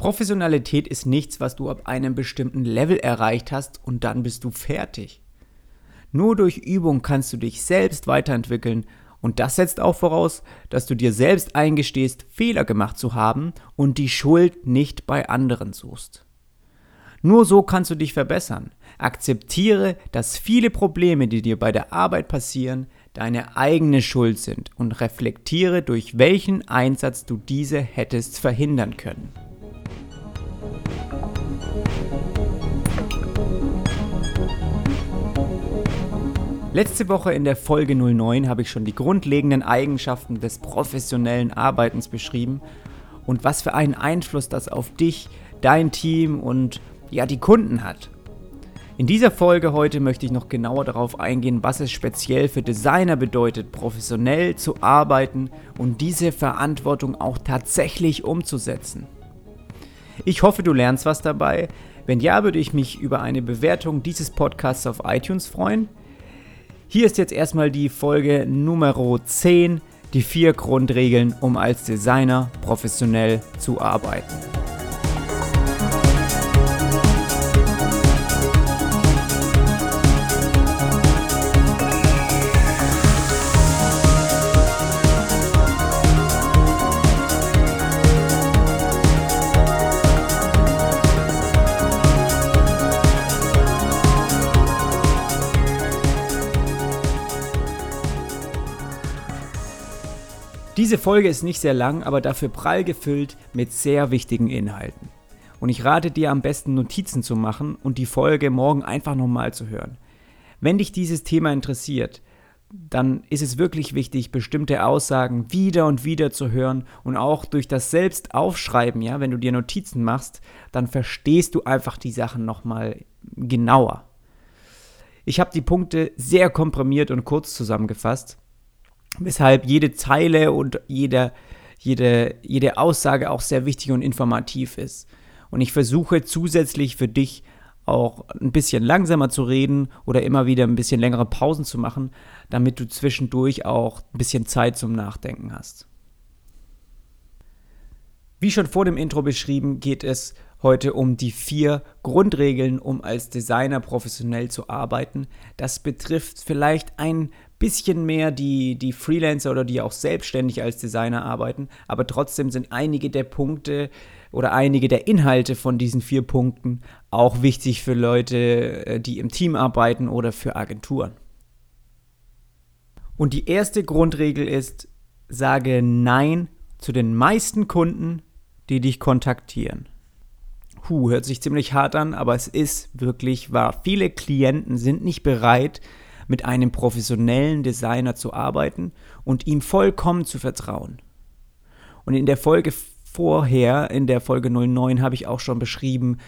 Professionalität ist nichts, was du ab einem bestimmten Level erreicht hast und dann bist du fertig. Nur durch Übung kannst du dich selbst weiterentwickeln und das setzt auch voraus, dass du dir selbst eingestehst, Fehler gemacht zu haben und die Schuld nicht bei anderen suchst. Nur so kannst du dich verbessern. Akzeptiere, dass viele Probleme, die dir bei der Arbeit passieren, deine eigene Schuld sind und reflektiere, durch welchen Einsatz du diese hättest verhindern können. Letzte Woche in der Folge 09 habe ich schon die grundlegenden Eigenschaften des professionellen Arbeitens beschrieben und was für einen Einfluss das auf dich, dein Team und ja die Kunden hat. In dieser Folge heute möchte ich noch genauer darauf eingehen, was es speziell für Designer bedeutet, professionell zu arbeiten und diese Verantwortung auch tatsächlich umzusetzen. Ich hoffe, du lernst was dabei. Wenn ja, würde ich mich über eine Bewertung dieses Podcasts auf iTunes freuen. Hier ist jetzt erstmal die Folge Nummer 10, die vier Grundregeln, um als Designer professionell zu arbeiten. Diese Folge ist nicht sehr lang, aber dafür prall gefüllt mit sehr wichtigen Inhalten. Und ich rate dir am besten Notizen zu machen und die Folge morgen einfach nochmal zu hören. Wenn dich dieses Thema interessiert, dann ist es wirklich wichtig, bestimmte Aussagen wieder und wieder zu hören und auch durch das Selbstaufschreiben, ja, wenn du dir Notizen machst, dann verstehst du einfach die Sachen nochmal genauer. Ich habe die Punkte sehr komprimiert und kurz zusammengefasst weshalb jede Zeile und jede, jede, jede Aussage auch sehr wichtig und informativ ist. Und ich versuche zusätzlich für dich auch ein bisschen langsamer zu reden oder immer wieder ein bisschen längere Pausen zu machen, damit du zwischendurch auch ein bisschen Zeit zum Nachdenken hast. Wie schon vor dem Intro beschrieben, geht es heute um die vier Grundregeln, um als Designer professionell zu arbeiten. Das betrifft vielleicht ein bisschen mehr die, die Freelancer oder die auch selbstständig als Designer arbeiten, aber trotzdem sind einige der Punkte oder einige der Inhalte von diesen vier Punkten auch wichtig für Leute, äh, die im Team arbeiten oder für Agenturen. Und die erste Grundregel ist, sage Nein zu den meisten Kunden, die dich kontaktieren. Huh, hört sich ziemlich hart an, aber es ist wirklich wahr. Viele Klienten sind nicht bereit, mit einem professionellen Designer zu arbeiten und ihm vollkommen zu vertrauen. Und in der Folge vorher, in der Folge 09, habe ich auch schon beschrieben,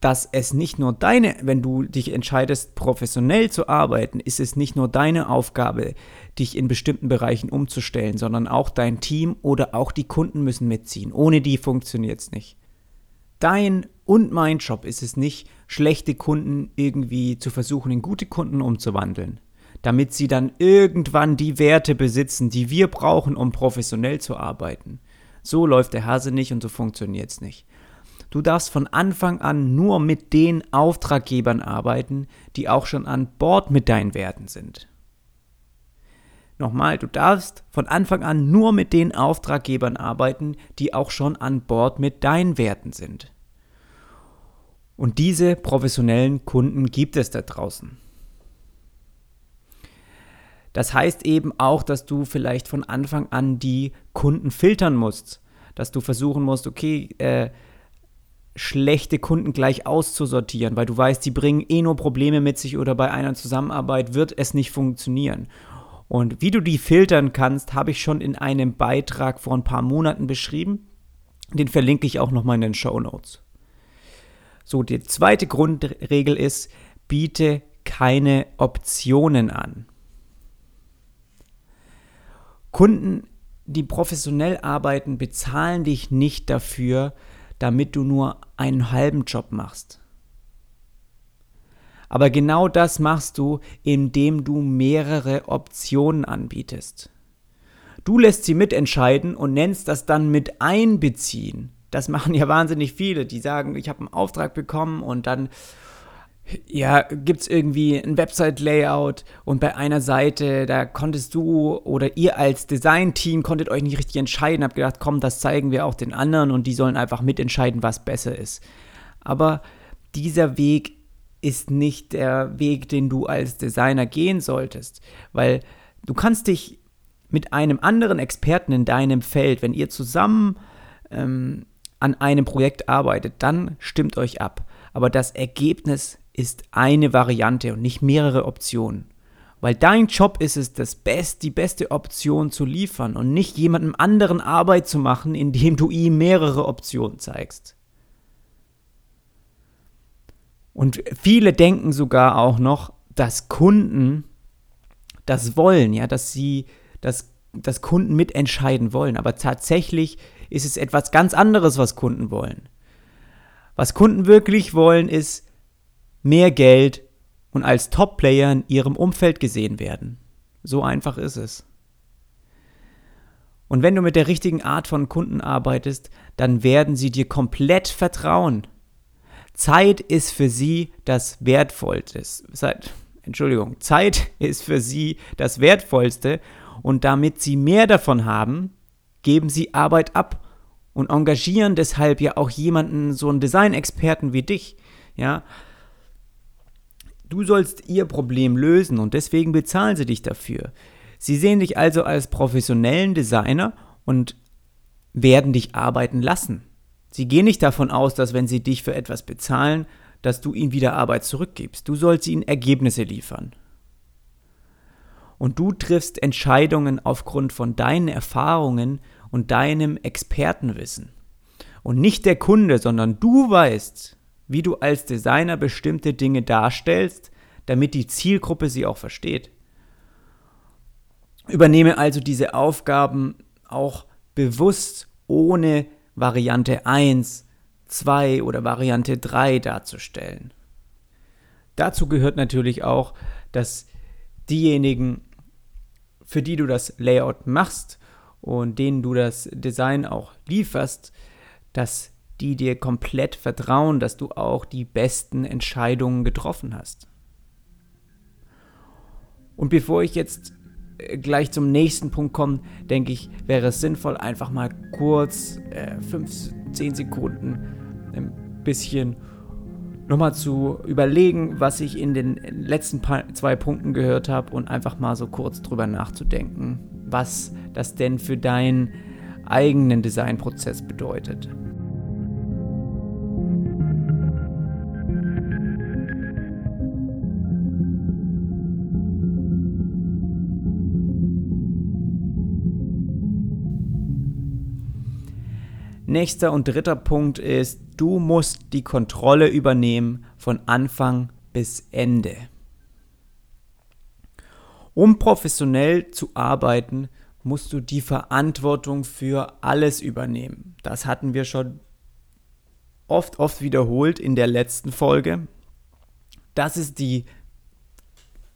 dass es nicht nur deine, wenn du dich entscheidest, professionell zu arbeiten, ist es nicht nur deine Aufgabe, dich in bestimmten Bereichen umzustellen, sondern auch dein Team oder auch die Kunden müssen mitziehen. Ohne die funktioniert es nicht. Dein und mein Job ist es nicht, schlechte Kunden irgendwie zu versuchen, in gute Kunden umzuwandeln, damit sie dann irgendwann die Werte besitzen, die wir brauchen, um professionell zu arbeiten. So läuft der Hase nicht und so funktioniert es nicht. Du darfst von Anfang an nur mit den Auftraggebern arbeiten, die auch schon an Bord mit deinen Werten sind. Nochmal, du darfst von Anfang an nur mit den Auftraggebern arbeiten, die auch schon an Bord mit deinen Werten sind. Und diese professionellen Kunden gibt es da draußen. Das heißt eben auch, dass du vielleicht von Anfang an die Kunden filtern musst. Dass du versuchen musst, okay, äh, schlechte Kunden gleich auszusortieren, weil du weißt, die bringen eh nur Probleme mit sich oder bei einer Zusammenarbeit wird es nicht funktionieren. Und wie du die filtern kannst, habe ich schon in einem Beitrag vor ein paar Monaten beschrieben. Den verlinke ich auch nochmal in den Show Notes. So, die zweite Grundregel ist, biete keine Optionen an. Kunden, die professionell arbeiten, bezahlen dich nicht dafür, damit du nur einen halben Job machst. Aber genau das machst du, indem du mehrere Optionen anbietest. Du lässt sie mitentscheiden und nennst das dann mit einbeziehen das machen ja wahnsinnig viele, die sagen, ich habe einen Auftrag bekommen und dann ja, gibt es irgendwie ein Website-Layout und bei einer Seite, da konntest du oder ihr als Design-Team konntet euch nicht richtig entscheiden, habt gedacht, komm, das zeigen wir auch den anderen und die sollen einfach mitentscheiden, was besser ist. Aber dieser Weg ist nicht der Weg, den du als Designer gehen solltest, weil du kannst dich mit einem anderen Experten in deinem Feld, wenn ihr zusammen ähm, an einem Projekt arbeitet, dann stimmt euch ab. Aber das Ergebnis ist eine Variante und nicht mehrere Optionen. Weil dein Job ist es, das Best, die beste Option zu liefern und nicht jemandem anderen Arbeit zu machen, indem du ihm mehrere Optionen zeigst. Und viele denken sogar auch noch, dass Kunden das wollen, ja, dass sie, dass, dass Kunden mitentscheiden wollen. Aber tatsächlich ist es etwas ganz anderes, was Kunden wollen. Was Kunden wirklich wollen, ist mehr Geld und als Top-Player in ihrem Umfeld gesehen werden. So einfach ist es. Und wenn du mit der richtigen Art von Kunden arbeitest, dann werden sie dir komplett vertrauen. Zeit ist für sie das Wertvollste. Entschuldigung, Zeit ist für sie das Wertvollste und damit sie mehr davon haben, geben sie Arbeit ab und engagieren deshalb ja auch jemanden, so einen Design-Experten wie dich. Ja, du sollst ihr Problem lösen und deswegen bezahlen sie dich dafür. Sie sehen dich also als professionellen Designer und werden dich arbeiten lassen. Sie gehen nicht davon aus, dass wenn sie dich für etwas bezahlen, dass du ihnen wieder Arbeit zurückgibst. Du sollst ihnen Ergebnisse liefern. Und du triffst Entscheidungen aufgrund von deinen Erfahrungen und deinem Expertenwissen. Und nicht der Kunde, sondern du weißt, wie du als Designer bestimmte Dinge darstellst, damit die Zielgruppe sie auch versteht. Übernehme also diese Aufgaben auch bewusst ohne Variante 1, 2 oder Variante 3 darzustellen. Dazu gehört natürlich auch, dass diejenigen, für die du das Layout machst und denen du das Design auch lieferst, dass die dir komplett vertrauen, dass du auch die besten Entscheidungen getroffen hast. Und bevor ich jetzt gleich zum nächsten Punkt kommen, denke ich, wäre es sinnvoll, einfach mal kurz, äh, 5, 10 Sekunden, ein bisschen nochmal zu überlegen, was ich in den letzten zwei Punkten gehört habe und einfach mal so kurz drüber nachzudenken, was das denn für deinen eigenen Designprozess bedeutet. Nächster und dritter Punkt ist, du musst die Kontrolle übernehmen von Anfang bis Ende. Um professionell zu arbeiten, musst du die Verantwortung für alles übernehmen. Das hatten wir schon oft, oft wiederholt in der letzten Folge. Das ist die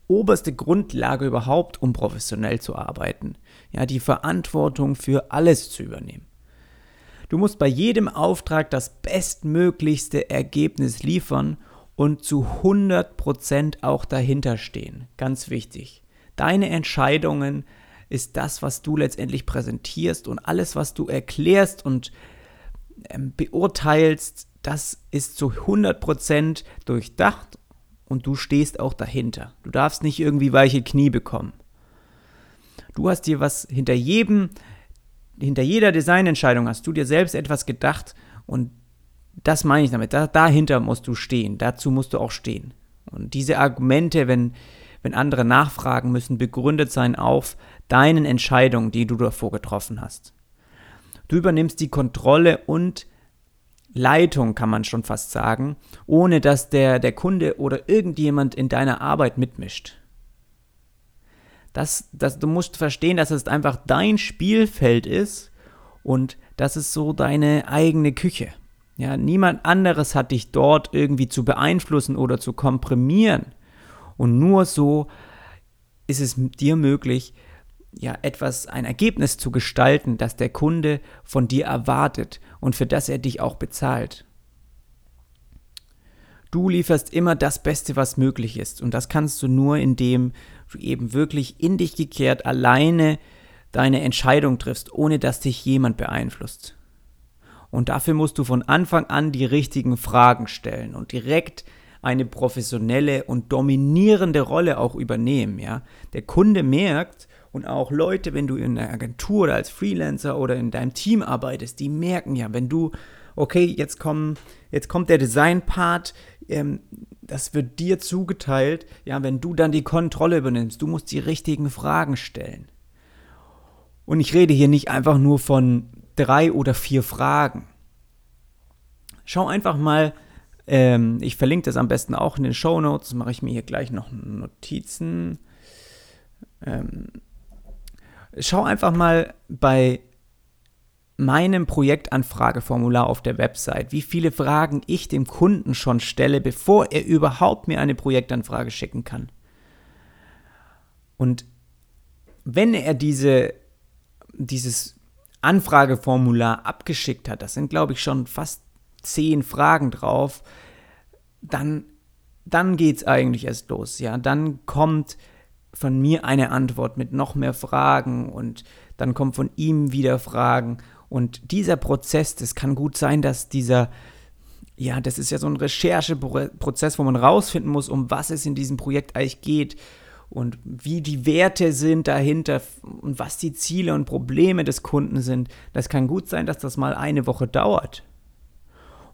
oberste Grundlage überhaupt, um professionell zu arbeiten. Ja, die Verantwortung für alles zu übernehmen. Du musst bei jedem Auftrag das bestmöglichste Ergebnis liefern und zu 100% auch dahinter stehen. Ganz wichtig. Deine Entscheidungen ist das, was du letztendlich präsentierst und alles, was du erklärst und ähm, beurteilst, das ist zu 100% durchdacht und du stehst auch dahinter. Du darfst nicht irgendwie weiche Knie bekommen. Du hast dir was hinter jedem hinter jeder Designentscheidung hast du dir selbst etwas gedacht und das meine ich damit. Da, dahinter musst du stehen. Dazu musst du auch stehen. Und diese Argumente, wenn, wenn andere nachfragen, müssen begründet sein auf deinen Entscheidungen, die du davor getroffen hast. Du übernimmst die Kontrolle und Leitung, kann man schon fast sagen, ohne dass der, der Kunde oder irgendjemand in deiner Arbeit mitmischt. Das, das, du musst verstehen, dass es einfach dein Spielfeld ist und das ist so deine eigene Küche. Ja, niemand anderes hat dich dort irgendwie zu beeinflussen oder zu komprimieren. Und nur so ist es dir möglich, ja, etwas, ein Ergebnis zu gestalten, das der Kunde von dir erwartet und für das er dich auch bezahlt. Du lieferst immer das Beste, was möglich ist. Und das kannst du nur, indem du eben wirklich in dich gekehrt alleine deine Entscheidung triffst, ohne dass dich jemand beeinflusst. Und dafür musst du von Anfang an die richtigen Fragen stellen und direkt eine professionelle und dominierende Rolle auch übernehmen, ja. Der Kunde merkt und auch Leute, wenn du in einer Agentur oder als Freelancer oder in deinem Team arbeitest, die merken ja, wenn du okay, jetzt kommen, jetzt kommt der Design-Part, ähm, das wird dir zugeteilt, ja, wenn du dann die Kontrolle übernimmst, du musst die richtigen Fragen stellen. Und ich rede hier nicht einfach nur von drei oder vier Fragen. Schau einfach mal, ähm, ich verlinke das am besten auch in den Show Notes, mache ich mir hier gleich noch Notizen. Ähm, schau einfach mal bei meinem Projektanfrageformular auf der Website, wie viele Fragen ich dem Kunden schon stelle, bevor er überhaupt mir eine Projektanfrage schicken kann. Und wenn er diese, dieses Anfrageformular abgeschickt hat, das sind glaube ich schon fast zehn Fragen drauf, dann, dann geht es eigentlich erst los. Ja, dann kommt von mir eine Antwort mit noch mehr Fragen und dann kommt von ihm wieder Fragen und dieser Prozess, das kann gut sein, dass dieser, ja, das ist ja so ein Rechercheprozess, wo man rausfinden muss, um was es in diesem Projekt eigentlich geht und wie die Werte sind dahinter und was die Ziele und Probleme des Kunden sind. Das kann gut sein, dass das mal eine Woche dauert.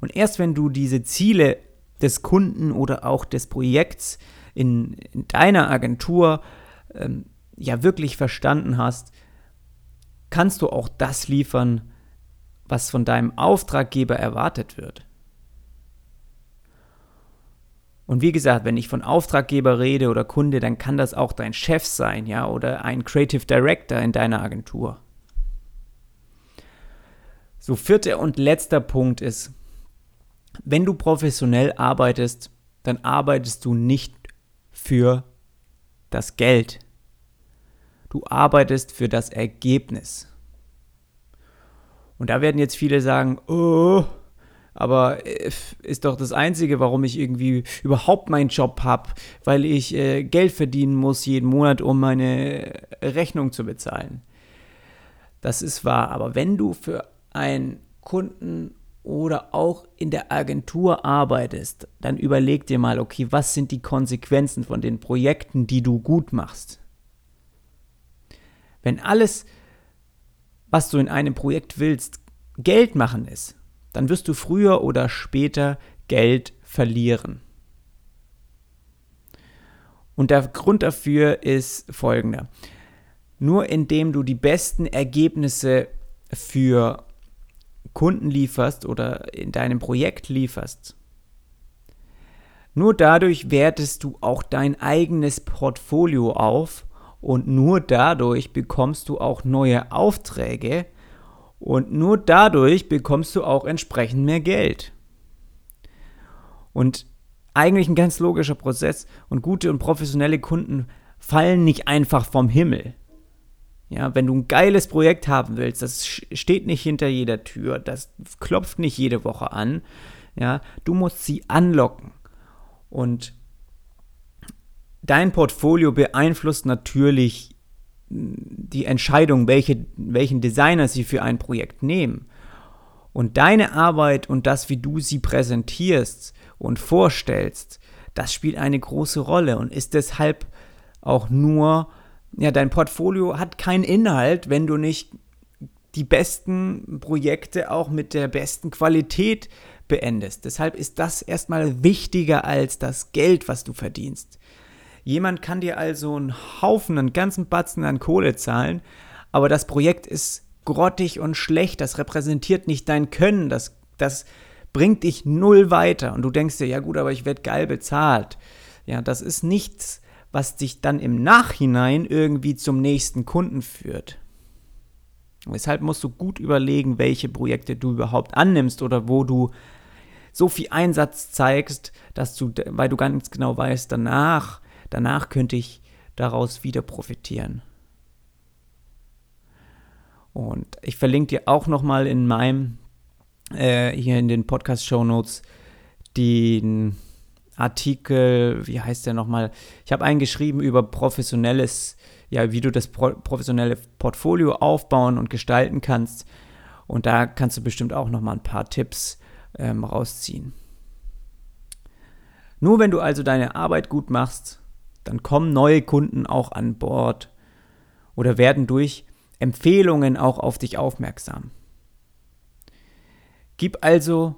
Und erst wenn du diese Ziele des Kunden oder auch des Projekts in, in deiner Agentur ähm, ja wirklich verstanden hast, kannst du auch das liefern, was von deinem Auftraggeber erwartet wird. Und wie gesagt, wenn ich von Auftraggeber rede oder Kunde, dann kann das auch dein Chef sein, ja, oder ein Creative Director in deiner Agentur. So, vierter und letzter Punkt ist, wenn du professionell arbeitest, dann arbeitest du nicht für das Geld. Du arbeitest für das Ergebnis. Und da werden jetzt viele sagen, oh, aber äh, ist doch das Einzige, warum ich irgendwie überhaupt meinen Job habe, weil ich äh, Geld verdienen muss jeden Monat, um meine Rechnung zu bezahlen. Das ist wahr, aber wenn du für einen Kunden oder auch in der Agentur arbeitest, dann überleg dir mal, okay, was sind die Konsequenzen von den Projekten, die du gut machst? Wenn alles, was du in einem Projekt willst, Geld machen ist, dann wirst du früher oder später Geld verlieren. Und der Grund dafür ist folgender. Nur indem du die besten Ergebnisse für Kunden lieferst oder in deinem Projekt lieferst, nur dadurch wertest du auch dein eigenes Portfolio auf und nur dadurch bekommst du auch neue Aufträge und nur dadurch bekommst du auch entsprechend mehr Geld. Und eigentlich ein ganz logischer Prozess und gute und professionelle Kunden fallen nicht einfach vom Himmel. Ja, wenn du ein geiles Projekt haben willst, das steht nicht hinter jeder Tür, das klopft nicht jede Woche an. Ja, du musst sie anlocken. Und dein Portfolio beeinflusst natürlich die Entscheidung, welche, welchen Designer sie für ein Projekt nehmen. Und deine Arbeit und das, wie du sie präsentierst und vorstellst, das spielt eine große Rolle und ist deshalb auch nur, ja, dein Portfolio hat keinen Inhalt, wenn du nicht die besten Projekte auch mit der besten Qualität beendest. Deshalb ist das erstmal wichtiger als das Geld, was du verdienst. Jemand kann dir also einen Haufen, einen ganzen Batzen an Kohle zahlen, aber das Projekt ist grottig und schlecht, das repräsentiert nicht dein Können, das, das bringt dich null weiter und du denkst dir, ja gut, aber ich werde geil bezahlt. Ja, das ist nichts, was dich dann im Nachhinein irgendwie zum nächsten Kunden führt. Deshalb musst du gut überlegen, welche Projekte du überhaupt annimmst oder wo du so viel Einsatz zeigst, dass du, weil du ganz genau weißt, danach Danach könnte ich daraus wieder profitieren. Und ich verlinke dir auch nochmal in meinem, äh, hier in den Podcast-Show Notes, den Artikel, wie heißt der nochmal? Ich habe einen geschrieben über professionelles, ja, wie du das professionelle Portfolio aufbauen und gestalten kannst. Und da kannst du bestimmt auch nochmal ein paar Tipps ähm, rausziehen. Nur wenn du also deine Arbeit gut machst, dann kommen neue Kunden auch an Bord oder werden durch Empfehlungen auch auf dich aufmerksam. Gib also,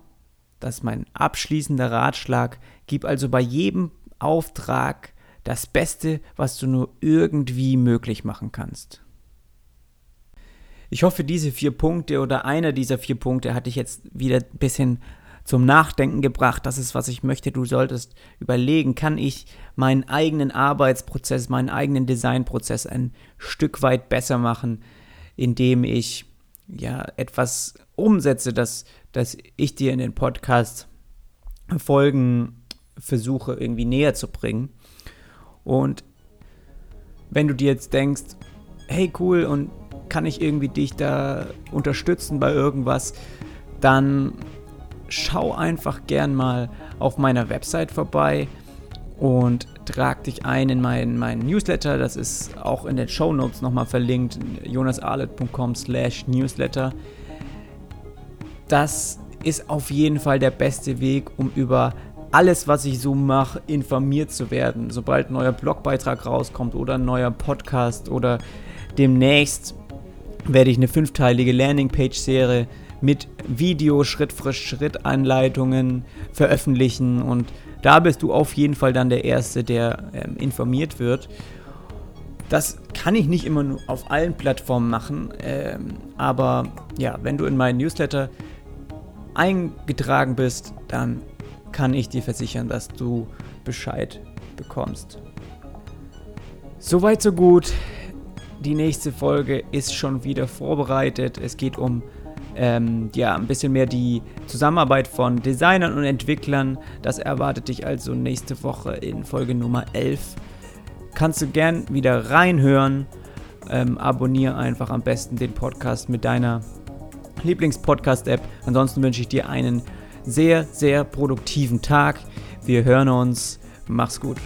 das ist mein abschließender Ratschlag, gib also bei jedem Auftrag das Beste, was du nur irgendwie möglich machen kannst. Ich hoffe, diese vier Punkte oder einer dieser vier Punkte hat dich jetzt wieder ein bisschen zum Nachdenken gebracht. Das ist, was ich möchte. Du solltest überlegen, kann ich meinen eigenen Arbeitsprozess, meinen eigenen Designprozess ein Stück weit besser machen, indem ich ja etwas umsetze, das, das ich dir in den Podcast Folgen versuche irgendwie näher zu bringen. Und wenn du dir jetzt denkst, hey cool, und kann ich irgendwie dich da unterstützen bei irgendwas, dann schau einfach gern mal auf meiner Website vorbei und trag dich ein in meinen, meinen Newsletter. Das ist auch in den Show Notes nochmal verlinkt, jonasarlet.com slash newsletter. Das ist auf jeden Fall der beste Weg, um über alles, was ich so mache, informiert zu werden. Sobald ein neuer Blogbeitrag rauskommt oder ein neuer Podcast oder demnächst werde ich eine fünfteilige Landingpage-Serie mit Video Schritt für Schritt Anleitungen veröffentlichen und da bist du auf jeden Fall dann der Erste, der ähm, informiert wird. Das kann ich nicht immer nur auf allen Plattformen machen, ähm, aber ja, wenn du in meinen Newsletter eingetragen bist, dann kann ich dir versichern, dass du Bescheid bekommst. Soweit so gut. Die nächste Folge ist schon wieder vorbereitet. Es geht um ähm, ja, ein bisschen mehr die Zusammenarbeit von Designern und Entwicklern. Das erwartet dich also nächste Woche in Folge Nummer 11. Kannst du gern wieder reinhören. Ähm, abonniere einfach am besten den Podcast mit deiner Lieblingspodcast-App. Ansonsten wünsche ich dir einen sehr, sehr produktiven Tag. Wir hören uns. Mach's gut.